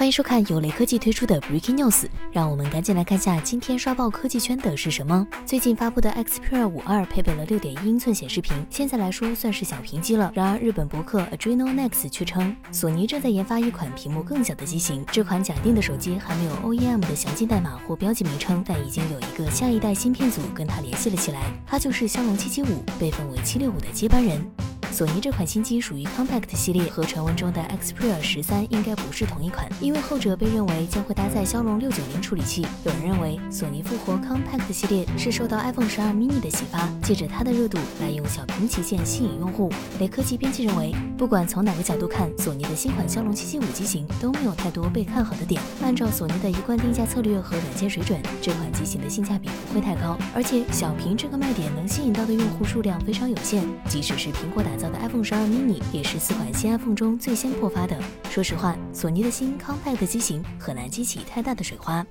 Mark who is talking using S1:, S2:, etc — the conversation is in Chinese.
S1: 欢迎收看由雷科技推出的 Breaking News，让我们赶紧来看下今天刷爆科技圈的是什么。最近发布的 Xperia 五二配备了六点一英寸显示屏，现在来说算是小屏机了。然而日本博客 Adreno Next 却称，索尼正在研发一款屏幕更小的机型。这款假定的手机还没有 OEM 的详尽代码或标记名称，但已经有一个下一代芯片组跟它联系了起来，它就是骁龙七七五，被分为七六五的接班人。索尼这款新机属于 Compact 系列，和传闻中的 Xperia 十三应该不是同一款，因为后者被认为将会搭载骁龙六九零处理器。有人认为索尼复活 Compact 系列是受到 iPhone 十二 mini 的启发，借着它的热度来用小屏旗舰吸引用户。雷科技编辑认为，不管从哪个角度看，索尼的新款骁龙七七五机型都没有太多被看好的点。按照索尼的一贯定价策略和软件水准，这款机型的性价比不会太高，而且小屏这个卖点能吸引到的用户数量非常有限，即使是苹果打造的 iPhone 十二 mini 也是四款新 iPhone 中最先破发的。说实话，索尼的新 Compact 机型很难激起太大的水花。